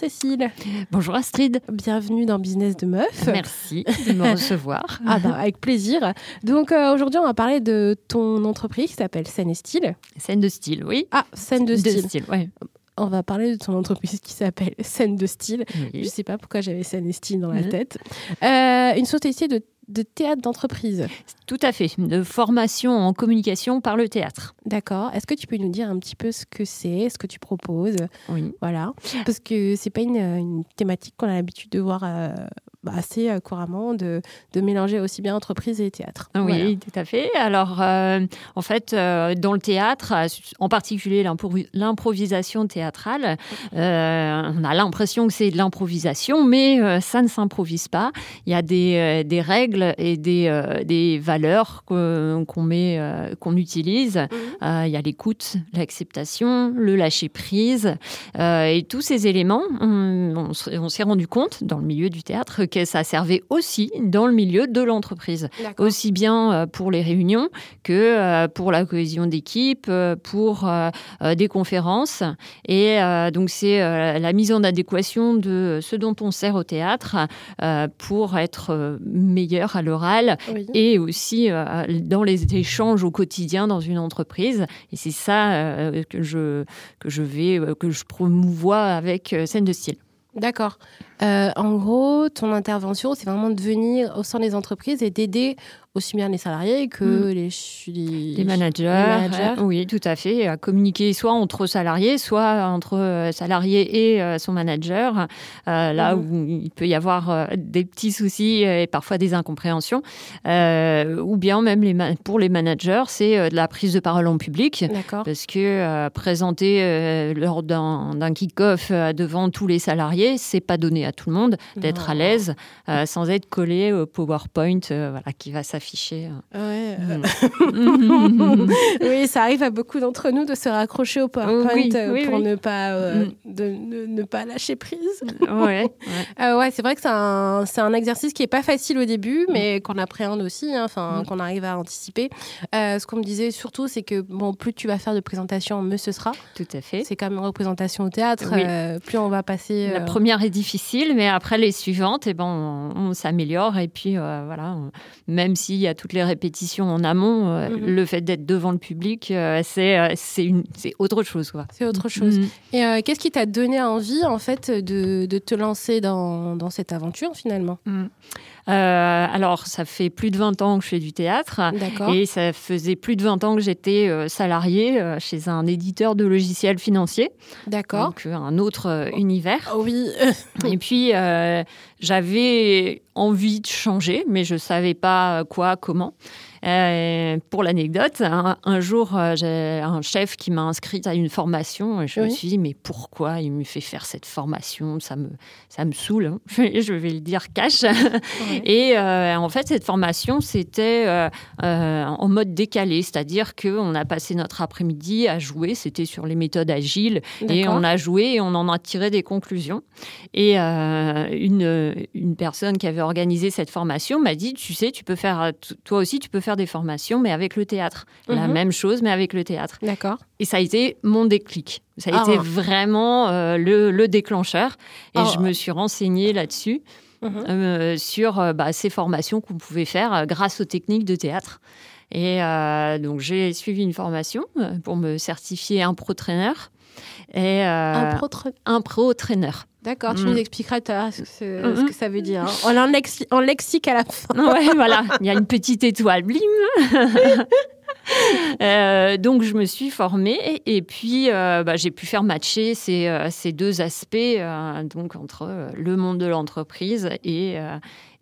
Bonjour Cécile. Bonjour Astrid. Bienvenue dans Business de Meuf. Merci de me recevoir. ah bah, avec plaisir. Donc euh, aujourd'hui, on va parler de ton entreprise qui s'appelle Scène et Style. Scène de style, oui. Ah, Scène de, de Style. style, ouais. On va parler de ton entreprise qui s'appelle Scène de Style. Oui. Je sais pas pourquoi j'avais Scène et Style dans la Mhm. tête. Euh, une société de, de théâtre d'entreprise. Tout à fait. De formation en communication par le théâtre. D'accord. Est-ce que tu peux nous dire un petit peu ce que c'est, ce que tu proposes? Oui. Voilà. Parce que c'est pas une, une thématique qu'on a l'habitude de voir euh, bah, assez euh, couramment, de, de mélanger aussi bien entreprise et théâtre. Oui, Voilà. tout à fait. Alors, euh, en fait, euh, dans le théâtre, en particulier l'impro- l'improvisation théâtrale, euh, on a l'impression que c'est de l'improvisation, mais ça ne s'improvise pas. Il y a des, des règles et des, des valeurs qu'on met, qu'on utilise. Euh, il y a l'écoute, l'acceptation, le lâcher prise, euh, et tous ces éléments. On s'est rendu compte dans le milieu du théâtre que ça servait aussi dans le milieu de l'entreprise aussi bien euh, pour les réunions que euh, pour la cohésion d'équipe, euh, pour des conférences. Et donc c'est la mise en adéquation de ce dont on sert au théâtre pour être meilleur à l'oral Oui. et aussi dans les échanges au quotidien dans une entreprise. Et c'est ça que je que je vais que je promouvois avec scène de style. D'accord. Euh, en gros, ton intervention, c'est vraiment de venir au sein des entreprises et d'aider aussi bien les salariés que Mm. les, ch- les, Les managers, les managers. euh, oui, tout à fait, à communiquer soit entre salariés, soit entre euh, salariés et euh, son manager, euh, là Mhm. où il peut y avoir des petits soucis et parfois des incompréhensions, ou bien même les pour les managers, c'est de la prise de parole en public. D'accord. Parce que présenter lors d'un kick-off devant tous les salariés, c'est pas donné à tout le monde d'être à l'aise euh, sans être collé au PowerPoint euh, voilà, qui va s'afficher. euh. Ouais, Mm. oui, ça arrive à beaucoup d'entre nous de se raccrocher au PowerPoint Oui, euh, oui, pour oui. ne pas Mm. de, ne- ne pas lâcher prise. ouais, ouais. Ouais, c'est vrai que c'est un, un exercice qui est pas facile au début, Mm. mais qu'on appréhende aussi, hein, enfin qu'on arrive à anticiper. Ce qu'on me disait surtout, c'est que bon, plus tu vas faire de présentations, mieux ce sera. Tout à fait. C'est comme une représentation au théâtre. Plus on va passer. La première est difficile, mais après les suivantes, eh ben, on, on s'améliore. Et puis euh, voilà, même s'il y a toutes les répétitions en amont, euh, Mhm. le fait d'être devant le public, euh, c'est autre chose. C'est autre chose. Mm. Et qu'est-ce qui t'a donné envie, en fait, de, de te lancer dans, dans cette aventure, finalement? Euh, alors, ça fait plus de 20 ans que je fais du théâtre. D'accord. Et ça faisait plus de 20 ans que j'étais euh, salariée euh, chez un éditeur de logiciels financiers, D'accord. donc un autre euh, univers. Oh oui. Et puis, euh, j'avais envie de changer, mais je savais pas quoi, comment. Euh, pour l'anecdote, un, un jour, euh, j'ai un chef qui m'a inscrite à une formation et je me suis dit, mais pourquoi il me fait faire cette formation? Ça me, ça me saoule, hein. je vais le dire cash. Et euh, en fait, cette formation, c'était euh, euh, en mode décalé, c'est-à-dire qu'on a passé notre après-midi à jouer, c'était sur les méthodes agiles, et on a joué et on en a tiré des conclusions. Et une, une personne qui avait organisé cette formation m'a dit, tu sais, tu peux faire, toi aussi, tu peux faire des formations, mais avec le théâtre. La Mhm. même chose, mais avec le théâtre. D'accord. Et ça a été mon déclic. Ça a Ah. été vraiment euh, le, le déclencheur. Et Ah. je me suis renseignée là-dessus, Mhm. euh, sur euh, bah, ces formations qu'on pouvait faire euh, grâce aux techniques de théâtre. Et euh, donc, j'ai suivi une formation euh, pour me certifier un pro-trainer. Et, euh, un pro-trainer. D'accord, tu Mm. nous expliqueras ce, Mhm. ce que ça veut dire. hein. Lexi- en lexique à la fin. Ouais, voilà, il y a une petite étoile, blim. Euh, donc je me suis formée et, puis euh, bah, j'ai pu faire matcher ces, euh, ces deux aspects euh, donc entre le monde de l'entreprise et,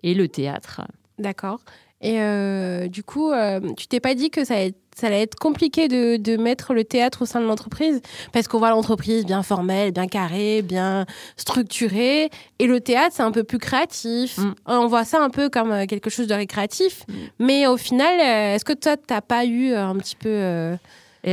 et le théâtre. D'accord. Et euh, du coup, euh, tu t'es pas dit que ça allait être, ça allait être compliqué de, de mettre le théâtre au sein de l'entreprise? Parce qu'on voit l'entreprise bien formelle, bien carrée, bien structurée. Et le théâtre, c'est un peu plus créatif. Mm. On voit ça un peu comme euh, quelque chose de récréatif. Mm. Mais au final, euh, est-ce que toi, t'as pas eu euh, un petit peu...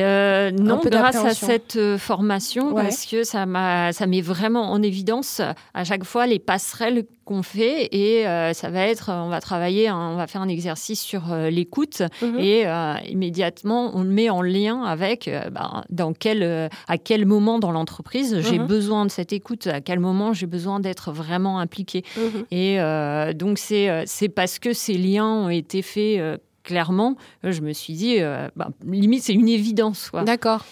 euh, non, grâce à cette euh, formation, Ouais. parce que ça m'a, ça met vraiment en évidence à chaque fois les passerelles qu'on fait et euh, ça va être, on va travailler, on va faire un exercice sur euh, l'écoute Mhm. et euh, immédiatement on le met en lien avec ben, dans quel, à quel moment dans l'entreprise j'ai Mhm. besoin de cette écoute, à quel moment j'ai besoin d'être vraiment impliqué. Mhm. Et donc, c'est c'est parce que ces liens ont été faits clairement, euh, je me suis dit, euh, bah, limite, c'est une évidence. D'accord.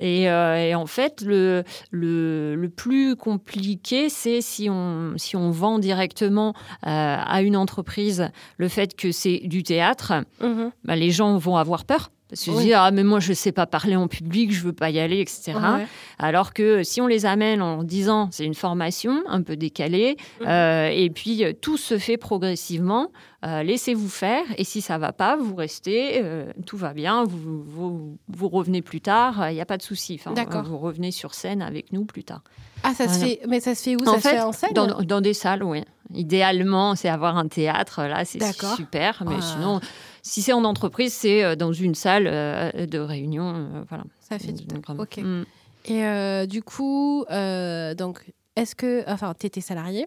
Et, euh, et en fait, le, le, le plus compliqué, c'est si on, si on vend directement euh, à une entreprise le fait que c'est du théâtre, Mhm. bah, les gens vont avoir peur. Parce se Oui. disent, ah, mais moi, je ne sais pas parler en public, je ne veux pas y aller, etc. Ouais. Alors que si on les amène en disant c'est une formation un peu décalée, Mhm. euh, et puis euh, tout se fait progressivement, euh, laissez-vous faire, et si ça va pas, vous restez, euh, tout va bien, vous, vous, vous revenez plus tard, il n'y a pas de souci. Enfin, D'accord. Vous revenez sur scène avec nous plus tard. Ah, ça se fait. Mais ça se fait où? En Ça se fait, en scène? Dans, dans des salles, oui. Idéalement, c'est avoir un théâtre, là, c'est super, mais Ah. sinon, si c'est en entreprise, c'est euh, dans une salle euh, de réunion, euh, voilà. Ça fait du vraiment. Ok. Mm. Et euh, du coup, euh, donc, est-ce que. Enfin, tu étais salarié.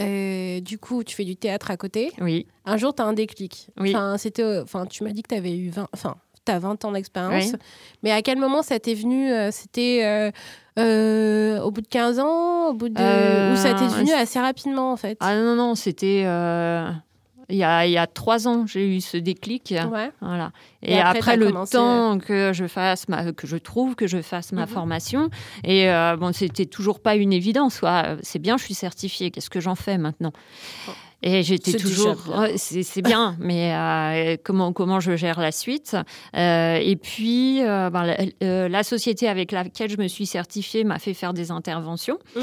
Euh, du coup, tu fais du théâtre à côté. Oui. Un jour, tu as un déclic. Oui. Enfin, c'était, enfin, tu m'as dit que tu avais eu 20. Enfin, tu as 20 ans d'expérience. Oui. Mais à quel moment ça t'est venu C'était euh, au bout de 15 ans au bout de... Euh, Ou ça t'est venu assez rapidement, en fait? Ah non, non, c'était euh, il y, a, il y a trois ans, j'ai eu ce déclic. Ouais. Voilà. Et Et, après, le commencé, euh, temps que je fasse ma, que je trouve que je fasse ma Mhm. formation, et euh, bon, c'était toujours pas une évidence. C'est bien, je suis certifiée. Qu'est-ce que j'en fais maintenant? Oh. Et j'étais toujours, c'est bien, mais euh, comment comment je gère la suite Euh, Et puis, euh, ben, la, la société avec laquelle je me suis certifiée m'a fait faire des interventions. Mhm.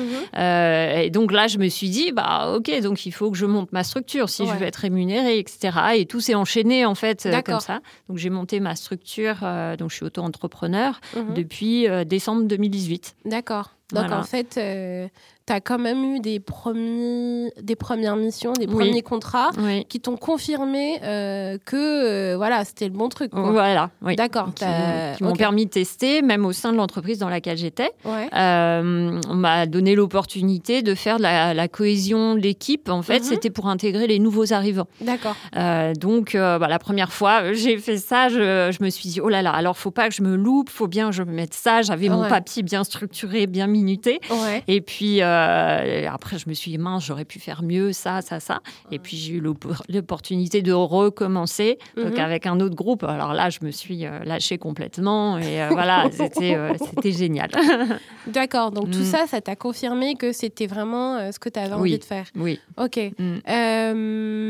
Et donc là, je me suis dit, bah ok, donc il faut que je monte ma structure si Ouais. je veux être rémunérée, etc. Et tout s'est enchaîné en fait comme ça. Donc j'ai monté ma structure, donc je suis auto-entrepreneur Mhm. depuis décembre 2018. D'accord. Donc Voilà. en fait, tu as quand même eu des, premiers, des premières missions, des Oui. premiers contrats Oui. qui t'ont confirmé euh, que euh, voilà, c'était le bon truc. quoi. Voilà, oui. D'accord. Qui, m'ont permis de tester, même au sein de l'entreprise dans laquelle j'étais. Ouais. Euh, on m'a donné l'opportunité de faire de la, la cohésion de l'équipe. En fait, Mhm. c'était pour intégrer les nouveaux arrivants. D'accord. Euh, donc, euh, bah, la première fois, euh, j'ai fait ça, je, je me suis dit, oh là là, alors faut pas que je me loupe, faut bien que je me mette ça. J'avais mon Ouais. papier bien structuré, bien minuté. Ouais. Et puis, euh, après, je me suis dit, mince, j'aurais pu faire mieux, ça, ça, ça. Et puis, j'ai eu l'opp- l'opportunité de recommencer, donc Mhm. avec un autre groupe. Alors là, je me suis euh, lâchée complètement. Et euh, voilà, c'était euh, génial. D'accord. Donc tout Mm. ça, ça t'a confirmé que c'était vraiment ce que tu avais Oui. envie de faire. oui. Ok. Mm.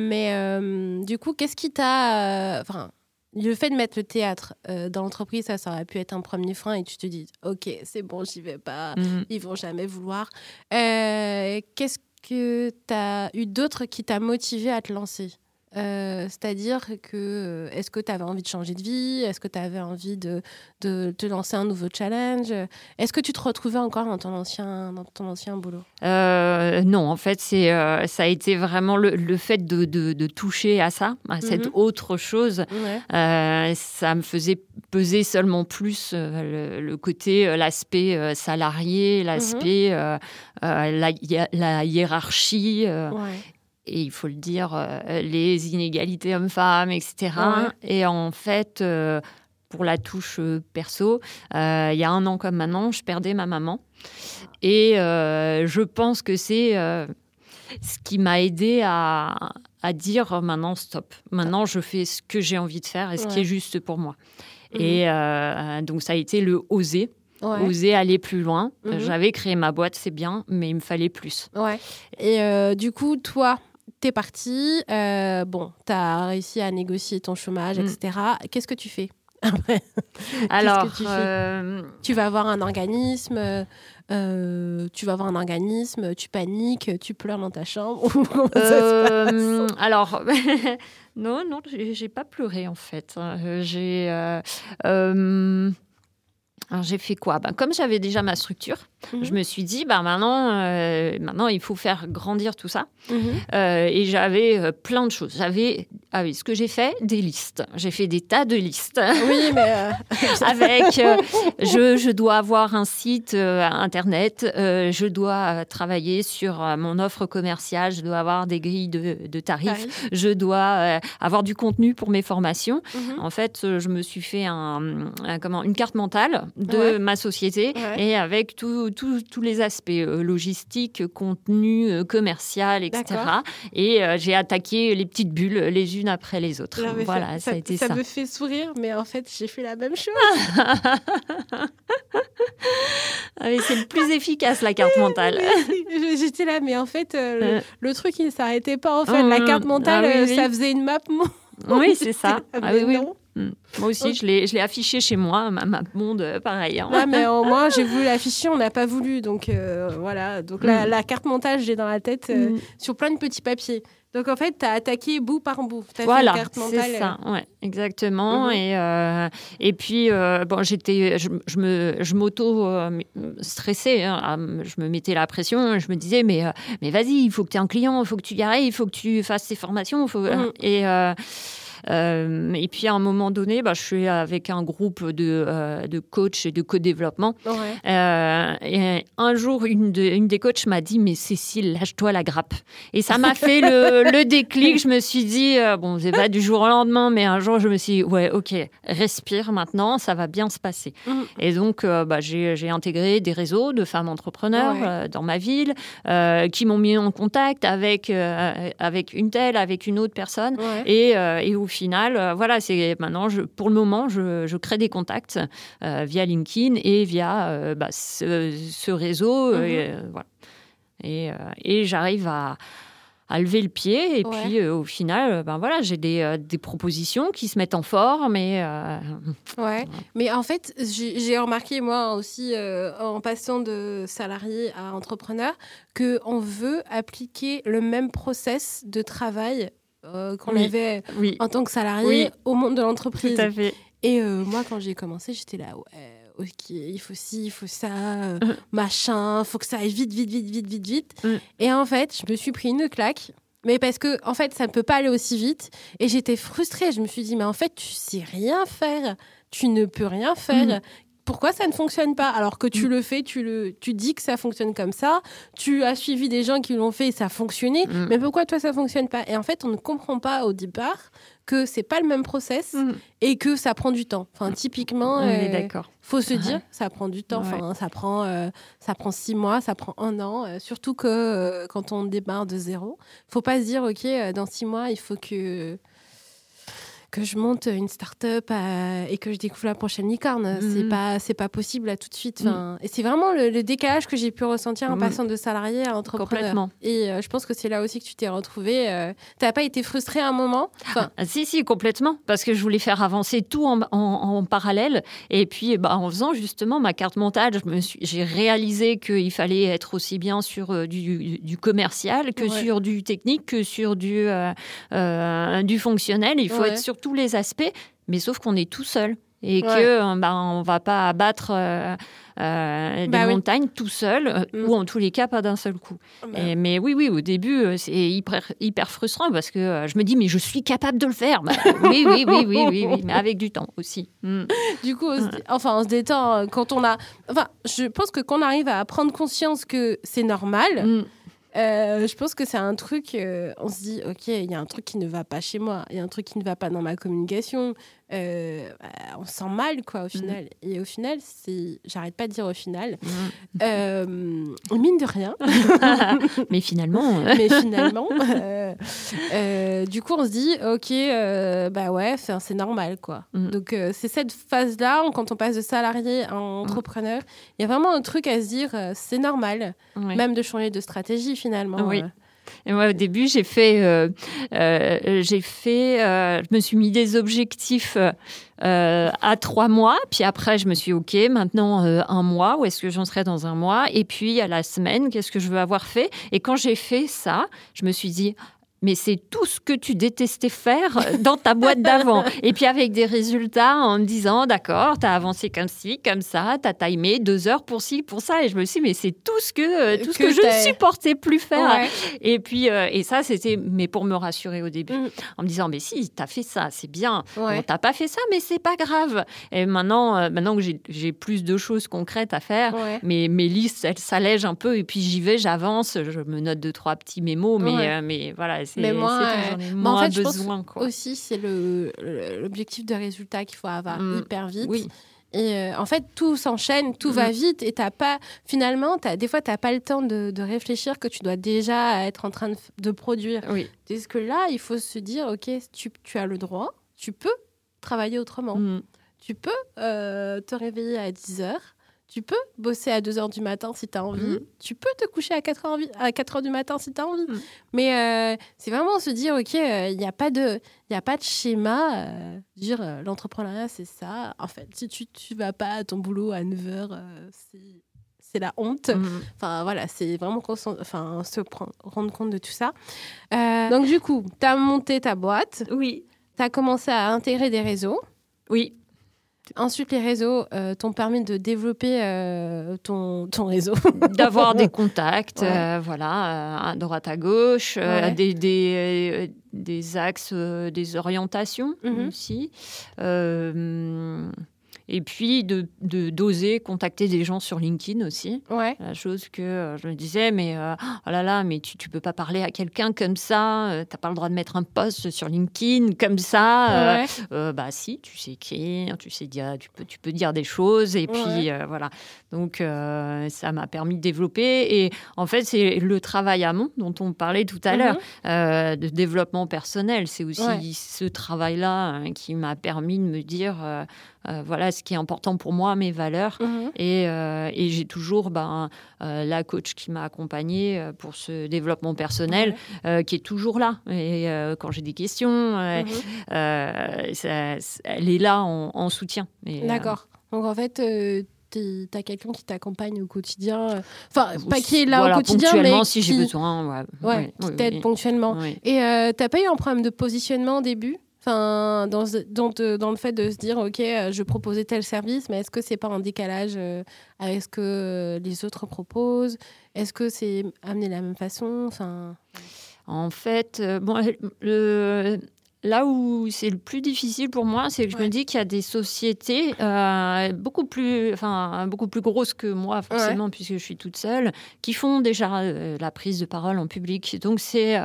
Mais du coup, qu'est-ce qui t'a. Enfin, le fait de mettre le théâtre euh, dans l'entreprise, ça, ça aurait pu être un premier frein et tu te dis, ok, c'est bon, j'y vais pas, Mhm. ils vont jamais vouloir. Euh, qu'est-ce que tu as eu d'autre qui t'a motivé à te lancer? Euh, C'est-à-dire que euh, est-ce que tu avais envie de changer de vie? Est-ce que tu avais envie de, de te lancer un nouveau challenge? Est-ce que tu te retrouvais encore dans ton ancien, dans ton ancien boulot? Euh, non, en fait, c'est euh, ça a été vraiment le, le fait de, de- de toucher à ça, à cette Mhm. autre chose. Ouais. Ça me faisait peser seulement plus le, le côté, l'aspect salarié, l'aspect, euh, euh, la, hi- la hiérarchie, Ouais. Et il faut le dire, euh, les inégalités hommes-femmes, etc. Ouais. Et en fait, euh, pour la touche euh, perso, il y a un an comme maintenant, je perdais ma maman. Et je pense que c'est ce qui m'a aidé à, à dire maintenant stop. Maintenant, je fais ce que j'ai envie de faire et ce qui est juste pour moi. Mhm. Et donc, ça a été le oser, Ouais. oser aller plus loin. Mhm. J'avais créé ma boîte, c'est bien, mais il me fallait plus. Ouais. Et euh, du coup, toi, t'es parti. euh, bon, t'as réussi à négocier ton chômage, Mm. etc. Qu'est-ce que tu fais après Alors, que tu fais euh, Tu vas voir un organisme. euh, tu vas voir un organisme, tu paniques, tu pleures dans ta chambre. Comment ça se passe alors, non, non, j'ai pas pleuré en fait. J'ai. Alors j'ai fait quoi? Ben, Comme j'avais déjà ma structure, Mhm. je me suis dit, bah, maintenant, euh, maintenant, il faut faire grandir tout ça. Mhm. Euh, et j'avais euh, plein de choses. J'avais, ah oui, ce que j'ai fait, des listes. J'ai fait des tas de listes. Oui, mais Avec, je, je dois avoir un site internet, je dois travailler sur mon offre commerciale, je dois avoir des grilles de, de tarifs, je dois avoir du contenu pour mes formations. Mhm. En fait, je me suis fait un, un- comment, une carte mentale de Ouais. ma société Ouais. et avec tous les aspects euh, logistiques, contenu, euh, commercial, etc. Et euh, j'ai attaqué les petites bulles les unes après les autres. Voilà, ça, a été ça. me fait sourire, mais en fait, j'ai fait la même chose. Ah, c'est le plus efficace, la carte mentale. J'étais là, mais en fait, euh, le, le truc, il ne s'arrêtait pas. En fait, Mmh. la carte mentale, Ah oui, oui. ça faisait une map. monde. Oui, c'est ça. Ah, Ah oui, oui. non. Mm. Moi aussi, je l'ai je l'ai affiché chez moi, ma map monde, euh, pareil. hein. Ouais, mais au moins, j'ai voulu l'afficher, on n'a pas voulu. Donc euh, voilà. Donc la, Mm. la carte mentale, j'ai dans la tête euh, Mm. sur plein de petits papiers. Donc en fait, tu as attaqué bout par bout. As Voilà, c'est ça, ouais, exactement. Mhm. Et, euh, et puis, euh, bon, j'étais, je, je me, je m'auto euh, stressais, hein, je me mettais la pression, je me disais, mais, mais vas-y, il faut que tu aies un client, il faut que tu y arrives, il faut que tu fasses tes formations. Faut. Et, euh, et puis, à un moment donné, bah, je suis avec un groupe de, euh, de coachs et de co-développement. Ouais. Euh, et un jour, une, de- une des coachs m'a dit Mais Cécile, lâche-toi la grappe. Et ça m'a fait le, le déclic. Je me suis dit Bon, c'est pas du jour au lendemain, mais un jour, je me suis dit Ouais, ok, respire maintenant, ça va bien se passer. Mhm. Et donc, bah, j'ai j'ai intégré des réseaux de femmes entrepreneurs Ouais. dans ma ville qui m'ont mis en contact avec, avec une telle, avec une autre personne. Ouais. Et, et au final, euh, voilà, c'est maintenant, je, pour le moment, je, je crée des contacts euh, via LinkedIn et via euh, bah, ce, ce réseau. Mhm. et, voilà. Et, et j'arrive à, à lever le pied. Et Ouais. puis, euh, au final, ben voilà, j'ai des, euh, des propositions qui se mettent en forme. Et, euh, Ouais, mais en fait, j'ai remarqué moi aussi en passant de salarié à entrepreneur que on veut appliquer le même process de travail euh, qu'on Oui. avait oui, en tant que salarié Oui. au monde de tout l'entreprise. à fait. Et euh, moi, quand j'ai commencé, j'étais là, ouais, ok, il faut ci, il faut ça, euh, machin, faut que ça aille vite, vite, vite, vite, vite, vite. Mhm. Et en fait, je me suis pris une claque. Mais parce que, en fait, ça ne peut pas aller aussi vite. Et j'étais frustrée. Je me suis dit, mais en fait, tu sais rien faire. Tu ne peux rien faire. Mhm. Pourquoi ça ne fonctionne pas Alors que tu Mhm. le fais, tu, le, tu dis que ça fonctionne comme ça. Tu as suivi des gens qui l'ont fait et ça a fonctionné. Mhm. Mais pourquoi toi, ça fonctionne pas Et en fait, on ne comprend pas au départ que c'est pas le même process Mhm. et que ça prend du temps. Enfin, typiquement, On est euh, d'accord. faut se dire, ça prend du temps. Ouais. Enfin, ça prend, euh, ça prend six mois, ça prend un an. euh, surtout que quand on démarre de zéro, faut pas se dire, ok, dans six mois, il faut que que je monte une start-up et que je découvre la prochaine licorne. C'est Mhm. pas, c'est pas possible là tout de suite. Enfin, Et c'est vraiment le, le décalage que j'ai pu ressentir en Mhm. passant de salarié à entrepreneur. Complètement. Et euh, je pense que c'est là aussi que tu t'es retrouvé. Euh, T'as pas été frustré à un moment? Enfin, Ah, si, si, complètement. Parce que je voulais faire avancer tout en, en- en parallèle. Et puis, bah, en faisant justement ma carte mentale, j'ai réalisé qu'il fallait être aussi bien sur euh, du, du commercial que Ouais. sur du technique, que sur du, euh, euh, du fonctionnel. Il faut Ouais. être sur tous les aspects, mais sauf qu'on est tout seul. Et Ouais. que euh, bah, on va pas abattre euh, euh, des Bah oui. montagnes tout seul, euh, Mm. ou en tous les cas pas d'un seul coup. Et- mais oui, oui, au début, euh, c'est hyper, hyper frustrant parce que euh, je me dis, mais je suis capable de le faire. Bah, oui, oui, oui, oui, oui, oui, mais avec du temps aussi. Mm. Du coup, on se dé- enfin, on se détend quand on a. Enfin, je pense que quand on arrive à prendre conscience que c'est normal, Mm. Euh, je pense que c'est un truc. euh, on se dit, ok, il y a un truc qui ne va pas chez moi, il y a un truc qui ne va pas dans ma communication. Euh, on se sent mal, quoi, au final. Et au final, c'est. J'arrête pas de dire au final. Mm. Euh, mine de rien. mais finalement, euh, mais finalement, euh, du coup, on se dit, ok, bah ouais, c'est normal, quoi. Mm. Donc, c'est cette phase-là, quand on passe de salarié à entrepreneur, il y a vraiment un truc à se dire, c'est normal, ouais. même de changer de stratégie, finalement. Oui. Et moi, au début, j'ai fait, euh, euh, j'ai fait, euh, je me suis mis des objectifs à trois mois, puis après, je me suis ok, maintenant un mois, où est-ce que j'en serai dans un mois, et puis à la semaine, qu'est-ce que je veux avoir fait? Et quand j'ai fait ça, je me suis dit. Mais c'est tout ce que tu détestais faire dans ta boîte d'avant. Et puis avec des résultats en me disant, d'accord, tu as avancé comme ci, comme ça, tu as timé deux heures pour ci, pour ça. Et je me suis dit, mais c'est tout ce que, tout ce que, je ne supportais plus faire. Et puis, euh, et ça, c'était, mais pour me rassurer au début, mm. en me disant, mais si, tu as fait ça, c'est bien. Ouais. Bon, t'as pas fait ça, mais c'est pas grave. Et maintenant, euh, maintenant que j'ai plus de choses concrètes à faire, mais mes listes, elles s'allègent un peu. Et puis j'y vais, j'avance, je me note deux, trois petits mémos, mais, euh, mais voilà, mais moi, en fait, besoin. Je pense Aussi, c'est l'objectif de résultat qu'il faut avoir mm. hyper vite. Oui. Et euh, en fait, tout s'enchaîne, tout va mm. vite et t'as pas, finalement, as, des fois, tu n'as pas le temps de, réfléchir que tu dois déjà être en train de, de produire. Oui. Parce que là, il faut se dire, OK, tu, tu as le droit, tu peux travailler autrement. Mm. Tu peux euh, te réveiller à 10 heures, tu peux bosser à 2 heures du matin si tu as envie. Mm. Tu peux te coucher à 4 heures, à 4 heures du matin si tu as envie. Mm. Mais euh, c'est vraiment se dire, OK, il euh, n'y a, pas de, y a pas de schéma. Euh, dire, l'entrepreneuriat, c'est ça. En fait, si tu ne vas pas à ton boulot à 9 heures, c'est la honte. Mm. Enfin, voilà, c'est vraiment enfin, se prendre, rendre compte de tout ça. donc, du coup, tu as monté ta boîte. Oui. Tu as commencé à intégrer des réseaux. Oui. Ensuite, les réseaux euh, t'ont permis de développer euh, ton, ton, réseau. D'avoir des contacts, euh, voilà, à droite à gauche, des, des, des, axes, des orientations mhm. aussi et puis de d'oser contacter des gens sur LinkedIn aussi. Ouais. La chose que euh, je me disais, mais euh, oh là là, mais tu, tu peux pas parler à quelqu'un comme ça, tu euh, t'as pas le droit de mettre un post sur LinkedIn comme ça. bah si, tu sais écrire, tu sais dire, tu peux, tu peux dire des choses et puis voilà. Donc ça m'a permis de développer et en fait c'est le travail amont dont on parlait tout à l'heure, mhm. de développement personnel. C'est aussi ce travail-là hein, qui m'a permis de me dire euh, voilà ce qui est important pour moi, mes valeurs. Mhm. Euh, et, j'ai toujours ben, euh, la coach qui m'a accompagnée pour ce développement personnel, qui est toujours là. Et quand j'ai des questions, mhm. elle est là en, soutien. D'accord. Donc en fait, tu as quelqu'un qui t'accompagne au quotidien. Enfin, pas qui est là au quotidien, mais si j'ai besoin. Ouais, qui t'aide ponctuellement. Et euh, t'as pas eu un problème de positionnement au début? Enfin, dans, dans, dans, le fait de se dire, OK, euh, je proposais tel service, mais est-ce que c'est pas en décalage euh, avec ce que euh, les autres proposent? Est-ce que c'est amené de la même façon? Enfin... En fait, bon, le, là où c'est le plus difficile pour moi, c'est que je me dis qu'il y a des sociétés beaucoup, plus, enfin, beaucoup plus grosses que moi, forcément, puisque je suis toute seule, qui font déjà la prise de parole en public. Donc, c'est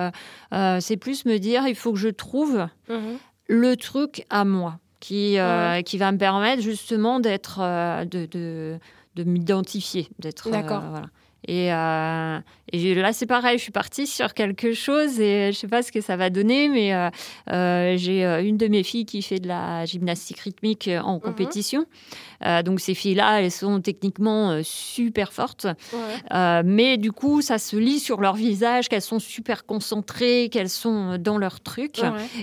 c'est plus me dire, il faut que je trouve... Mmh le truc à moi qui, euh, qui va me permettre justement d'être, euh, de, de, de m'identifier, d'être. Euh, D'accord. voilà. Et, et, là, c'est pareil, je suis partie sur quelque chose et je sais pas ce que ça va donner, mais j'ai une de mes filles qui fait de la gymnastique rythmique en mhm. compétition. Euh, donc ces filles-là, elles sont techniquement euh, super fortes. Euh, mais du coup, ça se lit sur leur visage qu'elles sont super concentrées, qu'elles sont dans leur truc.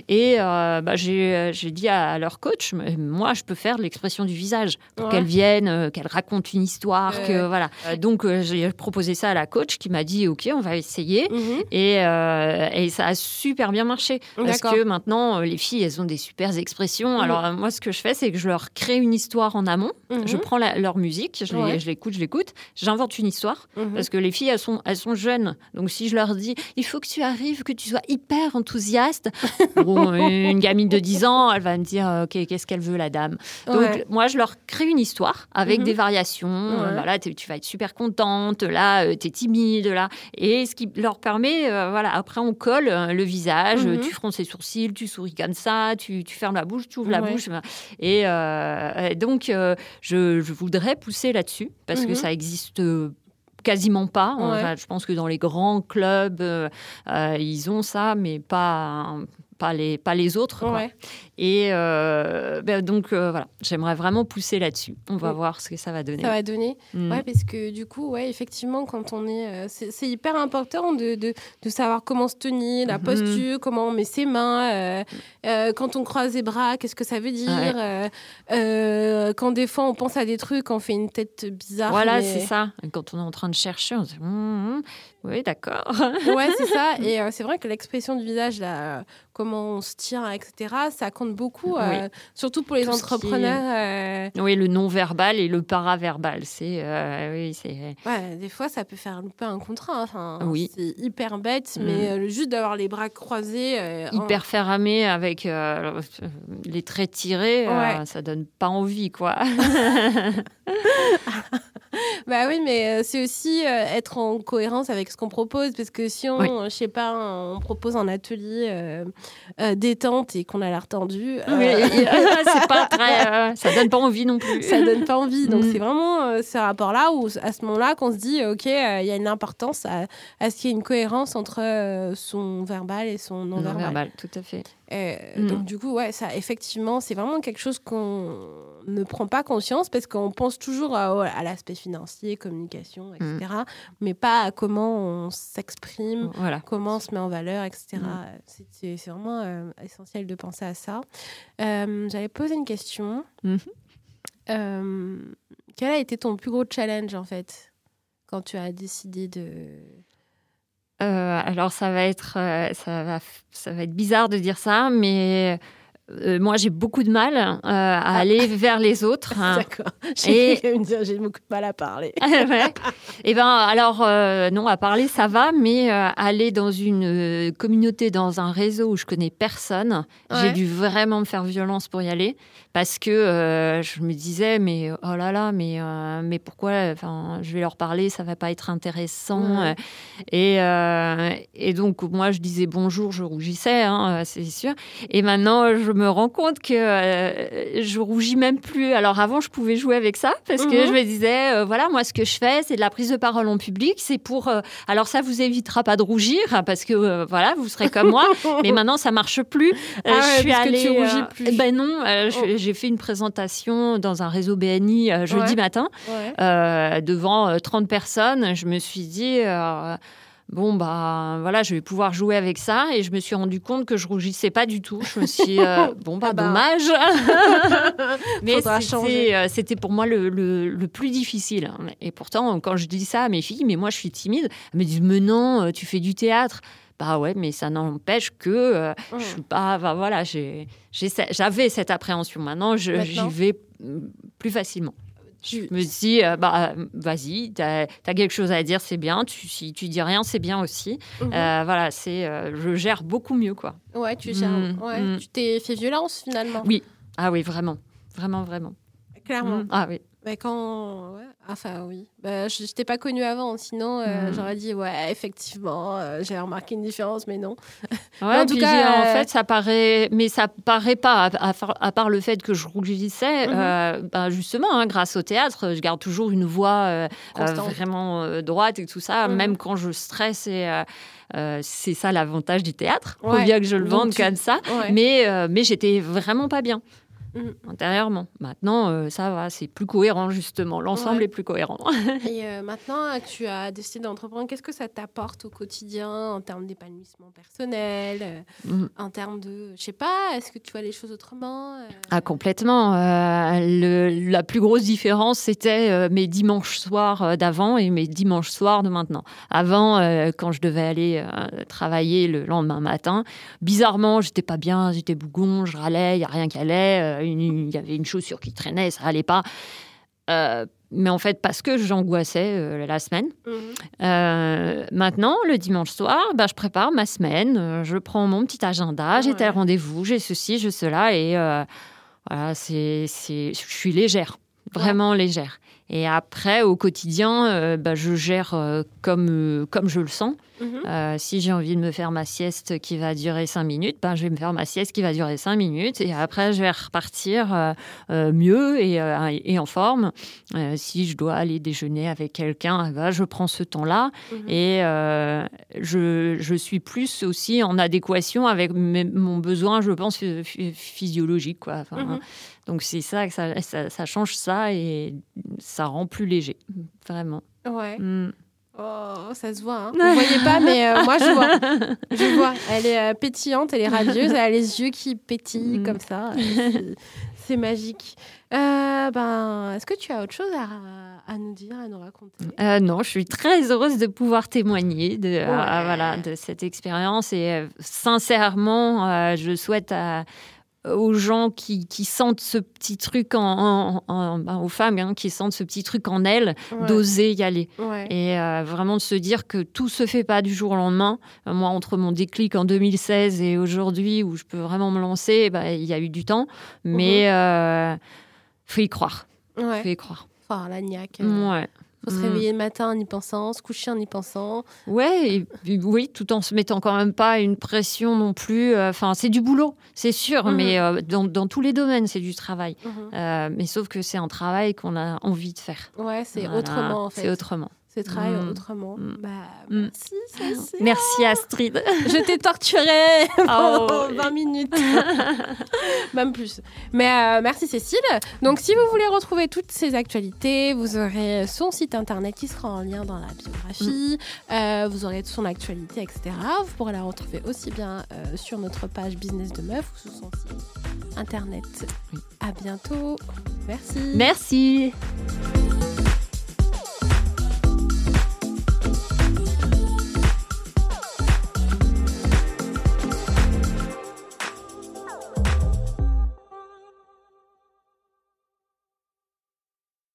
Et bah, j'ai dit à leur coach, moi, je peux faire l'expression du visage pour qu'elles viennent, qu'elles racontent une histoire. Que, voilà. donc j'ai proposé ça à la coach qui m'a dit, OK, on va essayer. Mhm. et, et, ça a super bien marché. Parce que maintenant, les filles, elles ont des super expressions. Mhm. Alors moi, ce que je fais, c'est que je leur crée une histoire en amont je mhm. prends leur musique, je l'écoute, je l'écoute, j'invente une histoire parce que les filles elles sont elles sont jeunes. Donc si je leur dis il faut que tu arrives, que tu sois hyper enthousiaste, une gamine de 10 ans, elle va me dire OK, qu'est-ce qu'elle veut la dame. Donc moi je leur crée une histoire avec des variations, voilà, tu vas être super contente, là euh, tu es timide là et ce qui leur permet euh, voilà, après on colle euh, le visage, tu fronces les sourcils, tu souris comme ça, tu, tu fermes la bouche, tu ouvres la bouche et, donc je, voudrais pousser là-dessus parce que mhm. ça existe quasiment pas. je pense que dans les grands clubs, euh, euh, ils ont ça, mais pas, pas, les, pas les autres. Et euh, ben, donc, euh, voilà, j'aimerais vraiment pousser là-dessus. On va voir ce que ça va donner. Ça va donner. Mm. Ouais, parce que du coup, ouais, effectivement, quand on est. Euh, c'est hyper important de, de, de, savoir comment se tenir, la mm-hmm. posture, comment on met ses mains. quand on croise les bras, qu'est-ce que ça veut dire Quand des fois, on pense à des trucs, on fait une tête bizarre. Voilà, c'est ça. Quand on est en train de chercher, on se dit. Hum. Oui, d'accord. ouais, c'est ça. Et c'est vrai que l'expression du visage, là, comment on se tient, etc., ça compte beaucoup, euh, surtout pour les entrepreneurs. Euh. Oui, le non-verbal et le paraverbal. C'est, oui, c'est. Ouais, des fois, ça peut faire un peu un contrat. Enfin, oui. C'est hyper bête, mm. mais juste d'avoir les bras croisés. hyper fermé avec les traits tirés, ça donne pas envie, quoi. bah oui, mais c'est aussi être en cohérence avec ce qu'on propose, parce que si on, je sais pas, on propose un atelier euh, euh, détente et qu'on a l'air tendu, euh, c'est pas très, ça donne pas envie non plus. Ça donne pas envie, donc mm. c'est vraiment ce rapport-là où à ce moment-là qu'on se dit, ok, il y a une importance à, à ce qu'il y ait une cohérence entre son verbal et son non-verbal. Non-verbal, tout à fait. Mm. Donc du coup, ouais, ça, effectivement, c'est vraiment quelque chose qu'on ne prend pas conscience parce qu'on pense toujours à, l'aspect financier, communication, etc., mm. mais pas à comment on s'exprime, comment on se met en valeur, etc. Mm. C'est vraiment euh, essentiel de penser à ça. Euh, j'avais posé une question. Mm-hmm. Euh, quel a été ton plus gros challenge en fait quand tu as décidé de euh, alors ça va être, euh, ça va, ça va être bizarre de dire ça, mais euh, moi, j'ai beaucoup de mal à ah. aller vers les autres. Hein. D'accord. J'ai beaucoup de mal à parler. Et eh ben, alors non, à parler ça va, mais aller dans une communauté, dans un réseau où je connais personne, j'ai dû vraiment me faire violence pour y aller parce que euh, je me disais mais oh là là mais euh, mais pourquoi enfin je vais leur parler ça va pas être intéressant euh, et et donc moi je disais bonjour je rougissais hein, c'est sûr et maintenant je me rends compte que je rougis même plus. Alors avant je pouvais jouer avec ça parce que mhm. je me disais voilà moi ce que je fais c'est de la prise de parole en public. C'est pour alors ça vous évitera pas de rougir parce que voilà vous serez comme moi. Mais maintenant ça marche plus. Ah je suis allée que tu rougis plus. ben non je, j'ai fait une présentation dans un réseau BNI euh, jeudi matin euh, devant 30 euh, personnes. Je me suis dit bon bah voilà je vais pouvoir jouer avec ça et je me suis rendu compte que je rougissais pas du tout je me suis bon bah, ah bah. dommage mais c'était pour moi le, le, plus difficile et pourtant quand je dis ça à mes filles mais moi je suis timide elles me disent mais non tu fais du théâtre bah ouais, mais ça n'empêche que euh, je suis pas. Bah voilà, j'avais cette appréhension. Maintenant, j'y vais mm, plus facilement. Je me dis, euh, bah, vas-y, tu as, quelque chose à dire, c'est bien. Tu, si tu dis rien, c'est bien aussi. Mhm. Euh, voilà, c'est, je gère beaucoup mieux, quoi. Ouais, tu gères. Mm, ouais, mm. Tu t'es fait violence, finalement. Oui. Ah oui, vraiment. Vraiment, vraiment. Clairement. Ah oui. Mais quand. Enfin, oui. Bah, je n'étais pas connue avant, sinon euh, hmm. j'aurais dit, ouais, effectivement, euh, j'ai remarqué une différence, mais non. Ouais, en tout cas. En euh, fait, ça paraît. Mais ça paraît pas, à, part le fait que je rougissais, bah, justement, hein, grâce au théâtre, je garde toujours une voix vraiment droite et tout ça, mhm. même quand je stresse et. c'est ça l'avantage du théâtre. Faut bien que je le vende comme ça. Mais, mais j'étais vraiment pas bien. Mm. intérieurement. Maintenant, euh, ça va, c'est plus cohérent justement. L'ensemble est plus cohérent. Et euh, maintenant que tu as décidé d'entreprendre, qu'est-ce que ça t'apporte au quotidien en termes d'épanouissement personnel, euh, mm. en termes de, je sais pas, est-ce que tu vois les choses autrement Ah complètement. Le, la plus grosse différence, c'était mes dimanches soirs d'avant et mes dimanches soirs de maintenant. Avant, quand je devais aller travailler le lendemain matin, bizarrement, j'étais pas bien, j'étais bougon, je râlais, il y a rien qui allait il y avait une chaussure qui traînait, ça allait pas. Euh, mais en fait, parce que j'angoissais euh, la semaine. Mhm. Euh, maintenant, le dimanche soir, bah, je prépare ma semaine, je prends mon petit agenda, j'ai tel rendez-vous, j'ai ceci, j'ai cela, et voilà, c'est, je suis légère, vraiment légère. Et après, au quotidien, bah, je gère comme, comme je le sens. Mhm. Euh, si j'ai envie de me faire ma sieste qui va durer 5 minutes, ben, je vais me faire ma sieste qui va durer 5 minutes et après je vais repartir euh, euh, mieux et, et, en forme. si je dois aller déjeuner avec quelqu'un, ben, je prends ce temps-là mhm. et je, je, suis plus aussi en adéquation avec mon besoin, je pense, physiologique. Quoi. Mhm. Donc c'est ça, ça, ça, ça, change ça et ça rend plus léger, vraiment. Ouais. Mm. Oh, ça se voit. Hein. Vous ne voyez pas, mais euh, moi, je vois. Je vois. Elle est euh, pétillante, elle est radieuse, elle a les yeux qui pétillent mm. comme ça. C'est magique. Euh, ben, Est-ce que tu as autre chose à, à nous dire, à nous raconter? Euh, Non, je suis très heureuse de pouvoir témoigner de, euh, voilà, de cette expérience et sincèrement, je souhaite à, aux gens qui, qui, sentent ce petit truc en, ben, aux femmes hein, qui sentent ce petit truc en elles d'oser y aller. Et euh, vraiment de se dire que tout se fait pas du jour au lendemain. Moi entre mon déclic en 2016 et aujourd'hui où je peux vraiment me lancer bah, il y a eu du temps. Mais il mhm. euh, faut y croire. Faut y croire. Oh, la niaque euh. ouais faut se réveiller le matin en y pensant, se coucher en y pensant. Ouais, oui, tout en se mettant quand même pas une pression non plus. Euh, enfin, c'est du boulot, c'est sûr, mm-hmm. mais euh, dans, tous les domaines, c'est du travail. Mm-hmm. Euh, mais sauf que c'est un travail qu'on a envie de faire. Ouais, c'est autrement en fait. C'est autrement c'est mm. autrement. Mm. Bah, mm. merci, Merci Astrid. Je t'ai torturé pendant 20 minutes. Même plus. Mais euh, merci Cécile. Donc si vous voulez retrouver toutes ces actualités, vous aurez son site internet qui sera en lien dans la biographie. Euh, vous aurez son actualité, etc. Vous pourrez la retrouver aussi bien euh, sur notre page Business de Meuf ou sur son site internet. À bientôt. Merci. Merci.